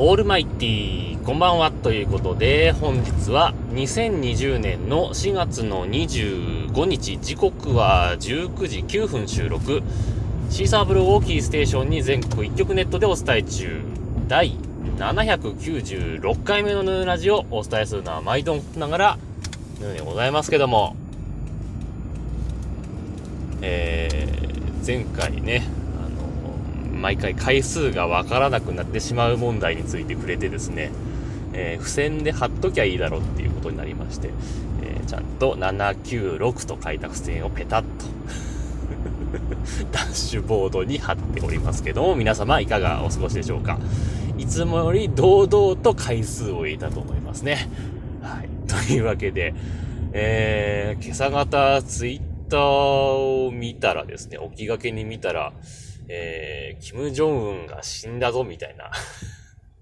オールマイティー、こんばんはということで、本日は2020年の4月の25日、時刻は19時9分収録、シーサーブローーキーステーションに全国1曲ネットでお伝え中、第796回目のヌーラジオをお伝えするのは毎度ながら、ヌーでございますけども、えー、前回ね、毎回回数がわからなくなってしまう問題について触れてですね、えー、付箋で貼っときゃいいだろうっていうことになりまして、えー、ちゃんと796と書いた付箋をペタッと ダッシュボードに貼っておりますけども、皆様いかがお過ごしでしょうか？いつもより堂々と回数を入れたと思いますね。はい。というわけで、えー、今朝方ツイッターを見たらですね、置きがけに見たら、えー、キム・ジョンウンが死んだぞみたいな。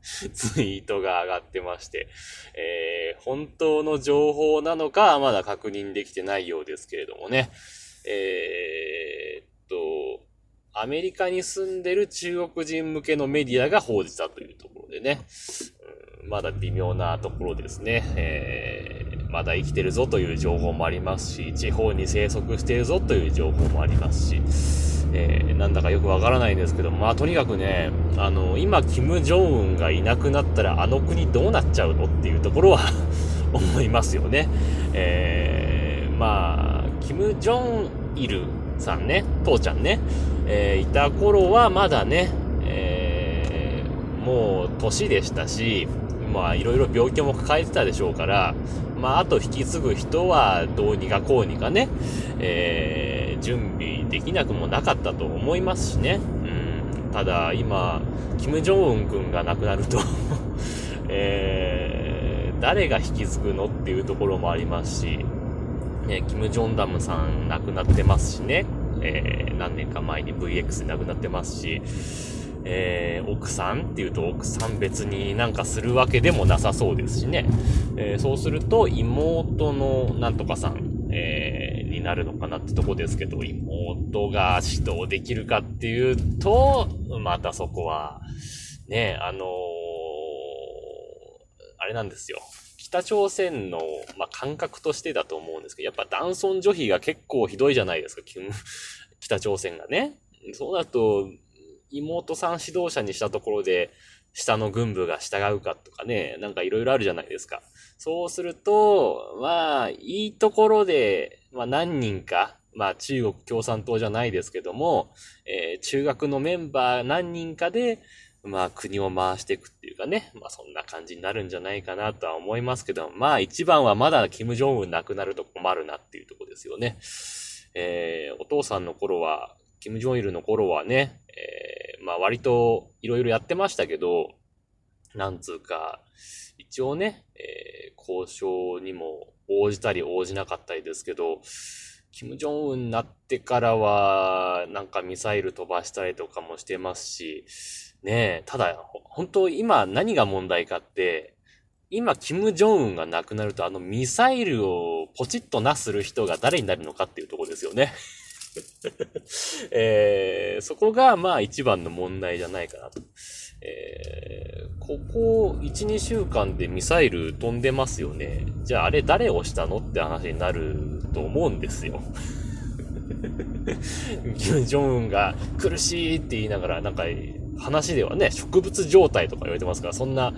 ツイートが上がってまして、えー、本当の情報なのかまだ確認できてないようですけれどもね、えー、っと、アメリカに住んでる中国人向けのメディアが報じたというところでね、うん、まだ微妙なところですね、えー、まだ生きてるぞという情報もありますし、地方に生息しているぞという情報もありますし、えー、なんだかよくわからないんですけど、まあとにかくね、あの、今、キム・ジョンウンがいなくなったらあの国どうなっちゃうのっていうところは 思いますよね。えー、まあ、キム・ジョンイルさんね、父ちゃんね、えー、いた頃はまだね、えー、もう年でしたし、まあいろいろ病気も抱えてたでしょうから、まああと引き継ぐ人はどうにかこうにかね、えー、準備できなくもなかったと思いますしね。うん、ただ今、キム・ジョンウン君が亡くなると えー、誰が引き継ぐのっていうところもありますし、ね、キム・ジョンダムさん亡くなってますしね、えー、何年か前に VX で亡くなってますし、えー、奥さんっていうと奥さん別になんかするわけでもなさそうですしね。えー、そうすると妹のなんとかさん、えー、になるのかなってとこですけど、妹が指導できるかっていうと、またそこは、ね、あのー、あれなんですよ。北朝鮮の、まあ、感覚としてだと思うんですけど、やっぱ男尊女卑が結構ひどいじゃないですか、北朝鮮がね。そうだと、妹さん指導者にしたところで、下の軍部が従うかとかね、なんかいろいろあるじゃないですか。そうすると、まあ、いいところで、まあ何人か、まあ中国共産党じゃないですけども、えー、中学のメンバー何人かで、まあ国を回していくっていうかね、まあそんな感じになるんじゃないかなとは思いますけど、まあ一番はまだキム・ジョンウン亡くなると困るなっていうとこですよね。えー、お父さんの頃は、キム・ジョンイルの頃はね、えー、まあ割といろいろやってましたけど、なんつうか、一応ね、えー、交渉にも応じたり応じなかったりですけど、キム・ジョンウンになってからは、なんかミサイル飛ばしたりとかもしてますし、ねえ、ただ、本当今何が問題かって、今、キム・ジョンウンが亡くなると、あのミサイルをポチッとなする人が誰になるのかっていうとこですよね。えー、そこが、まあ、一番の問題じゃないかなと。えー、ここ1、2週間でミサイル飛んでますよね。じゃああれ誰をしたのって話になると思うんですよ。ジョンウンが苦しいって言いながら、なんか話ではね、植物状態とか言われてますから、そんな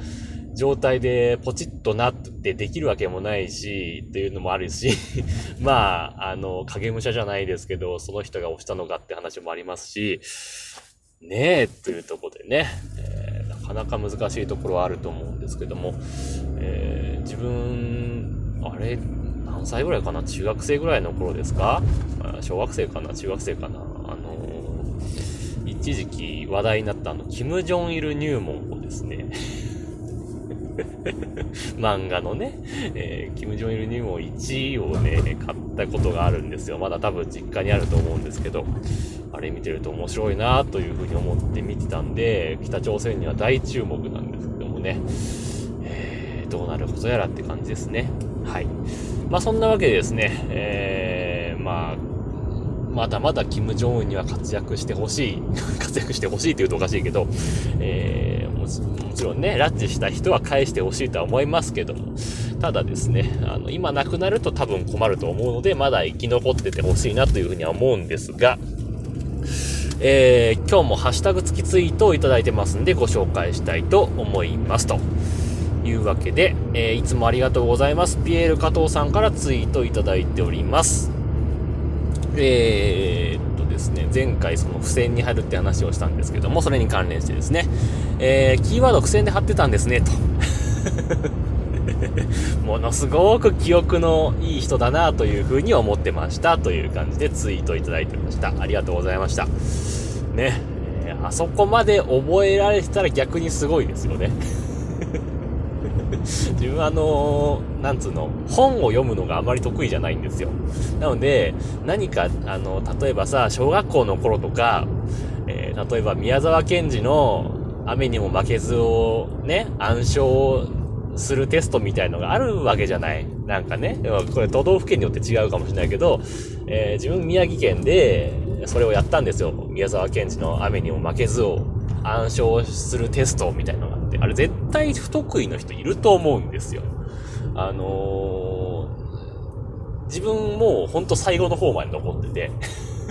状態でポチッとなってできるわけもないし、っていうのもあるし、まあ、あの、影武者じゃないですけど、その人が押したのかって話もありますし、ねえ、というところでね、えー、なかなか難しいところはあると思うんですけども、えー、自分、あれ、何歳ぐらいかな？中学生ぐらいの頃ですか？小学生かな？中学生かな？あのー、一時期話題になったあの、キム・ジョンイル入門をですね 漫画のね、えー、キム・ジョンイルにも1位をね、買ったことがあるんですよ。まだ多分実家にあると思うんですけど、あれ見てると面白いなというふうに思って見てたんで、北朝鮮には大注目なんですけどもね、えー、どうなることやらって感じですね。はい。まあそんなわけでですね、えー、まあ、まだまだキム・ジョンウンには活躍してほしい。活躍してほしいって言うとおかしいけど、えー、もちろんね、拉致した人は返してほしいとは思いますけども、ただですね、あの、今亡くなると多分困ると思うので、まだ生き残っててほしいなというふうには思うんですが、えー、今日もハッシュタグ付きツイートをいただいてますんで、ご紹介したいと思いますと。いうわけで、えー、いつもありがとうございます。ピエール加藤さんからツイートいただいております。えー、ですね、前回その付箋に貼るって話をしたんですけども、それに関連してですね、えー、キーワード付箋で貼ってたんですね、と。ものすごく記憶のいい人だなというふうに思ってましたという感じでツイートいただいてました。ありがとうございました。ね、えー、あそこまで覚えられてたら逆にすごいですよね。自分はあのー、なんつうの、本を読むのがあまり得意じゃないんですよ。なので、何か、あの、例えばさ、小学校の頃とか、えー、例えば宮沢賢治の雨にも負けずをね、暗唱するテストみたいのがあるわけじゃない。なんかね、これ都道府県によって違うかもしれないけど、えー、自分宮城県でそれをやったんですよ。宮沢賢治の雨にも負けずを暗唱するテストみたいのがって、あれ絶対不得意の人いると思うんですよ。あのー、自分もほんと最後の方まで残ってて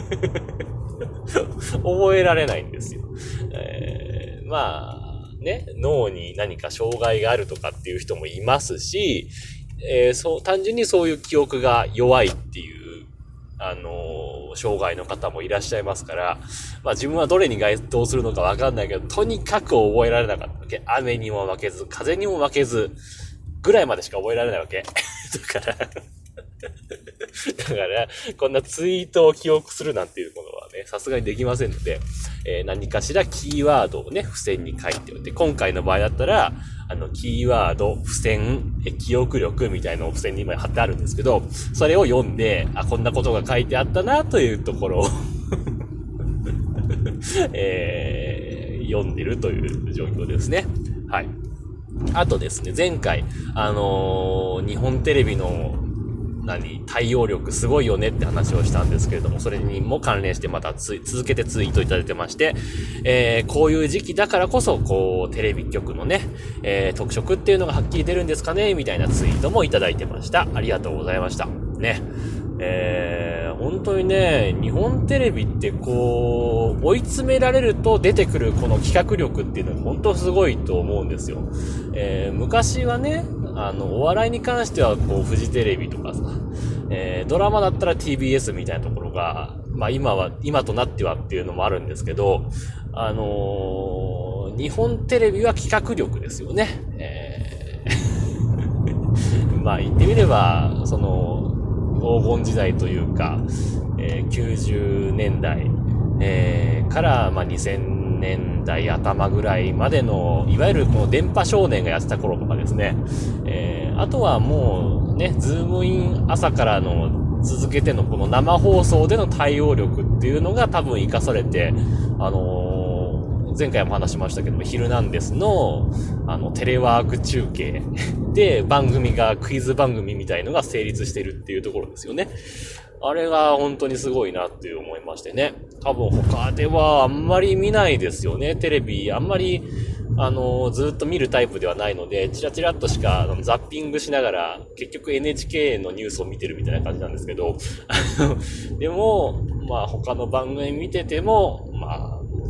覚えられないんですよ。えー、まあ、ね、脳に何か障害があるとかっていう人もいますし、えー、そう、単純にそういう記憶が弱いっていう、あのー、障害の方もいらっしゃいますから、まあ自分はどれに該当するのかわかんないけど、とにかく覚えられなかったわけ。雨にも負けず、風にも負けず、ぐらいまでしか覚えられないわけ。だから だから、こんなツイートを記憶するなんていうこと、さすがにできませんので、えー、何かしらキーワードをね、付箋に書いておいて、今回の場合だったら、あの、キーワード、付箋、記憶力みたいなのを付箋に今貼ってあるんですけど、それを読んで、あ、こんなことが書いてあったなというところを えー、読んでるという状況ですね。はい。あとですね、前回、あのー、日本テレビの何、対応力すごいよねって話をしたんですけれども、それにも関連してまた続けてツイートいただいてまして、えー、こういう時期だからこそ、こう、テレビ局のね、えー、特色っていうのがはっきり出るんですかねみたいなツイートもいただいてました。ありがとうございました。ね。えー、本当にね、日本テレビってこう、追い詰められると出てくるこの企画力っていうのは本当すごいと思うんですよ。えー、昔はね、あの、お笑いに関しては、こう、フジテレビとかさ、えー、ドラマだったら TBS みたいなところが、まあ今は、今となってはっていうのもあるんですけど、あのー、日本テレビは企画力ですよね。えー まあ言ってみれば、その、黄金時代というか、えー、90年代、えー、から、まあ、2000年代頭ぐらいまでの、いわゆるこの電波少年がやってた頃とかですね、えー、あとはもうね、ズームイン朝からの続けてのこの生放送での対応力っていうのが多分活かされて、あのー、前回も話しましたけども、ヒルナンデスの、あの、テレワーク中継 で番組がクイズ番組みたいのが成立してるっていうところですよね。あれが本当にすごいなって思いましてね。多分他ではあんまり見ないですよね。テレビ、あんまり、あの、ずっと見るタイプではないので、チラチラっとしかザッピングしながら、結局 NHK のニュースを見てるみたいな感じなんですけど、でも、まあ他の番組見てても、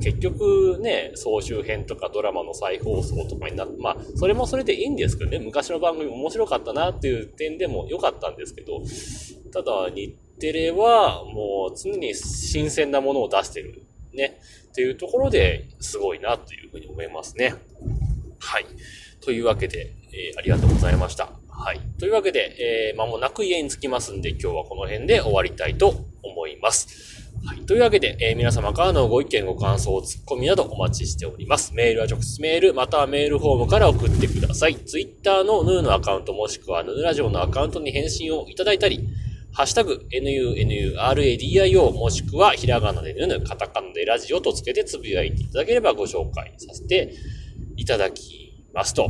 結局ね、総集編とかドラマの再放送とかになって、まあ、それもそれでいいんですけどね、昔の番組面白かったなっていう点でも良かったんですけど、ただ、日テレはもう常に新鮮なものを出してる。ね。っていうところですごいなというふうに思いますね。はい。というわけで、えー、ありがとうございました。はい。というわけで、えー、間もなく家に着きますんで、今日はこの辺で終わりたいと思います。はい。というわけで、えー、皆様からのご意見、ご感想、ツッコミなどお待ちしております。メールは直接メール、またはメールフォームから送ってください。ツイッターのヌーのアカウントもしくはヌーラジオのアカウントに返信をいただいたり、ハッシュタグ、nunuradio もしくはひらがなでぬぬ、カタカナでラジオとつけてつぶやいていただければご紹介させていただきますと。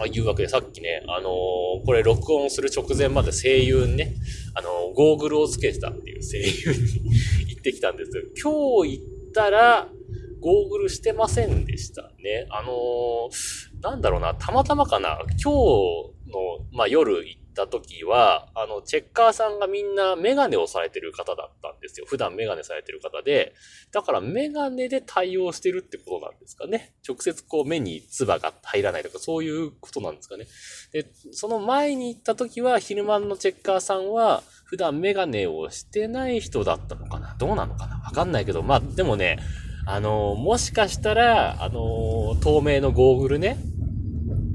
あいうわけで、さっきね、あのー、これ録音する直前まで声優ね、あの、ゴーグルをつけてたっていう声優に行ってきたんですけど、今日行ったら、ゴーグルしてませんでしたね。あのー、なんだろうな、たまたまかな、今日の、まあ、夜行っった時は、あの、チェッカーさんがみんなメガネをされてる方だったんですよ。普段メガネされてる方で、だからメガネで対応してるってことなんですかね。直接こう目に唾が入らないとか、そういうことなんですかね。で、その前に行った時は、昼間のチェッカーさんは、普段メガネをしてない人だったのかなどうなのかなわかんないけど、まあ、でもね、あの、もしかしたら、あの、透明のゴーグルね、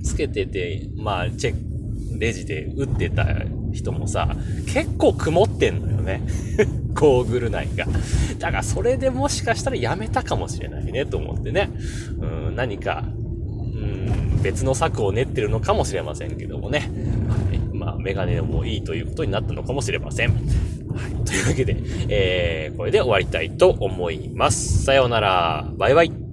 つけてて、まあ、チェッ、レジで打ってた人もさ、結構曇ってんのよね。ゴーグル内が。だからそれでもしかしたらやめたかもしれないね、と思ってね。うん、何か、うん、別の策を練ってるのかもしれませんけどもね。はいまあ、メガネでもいいということになったのかもしれません。はい。というわけで、えー、これで終わりたいと思います。さようなら。バイバイ。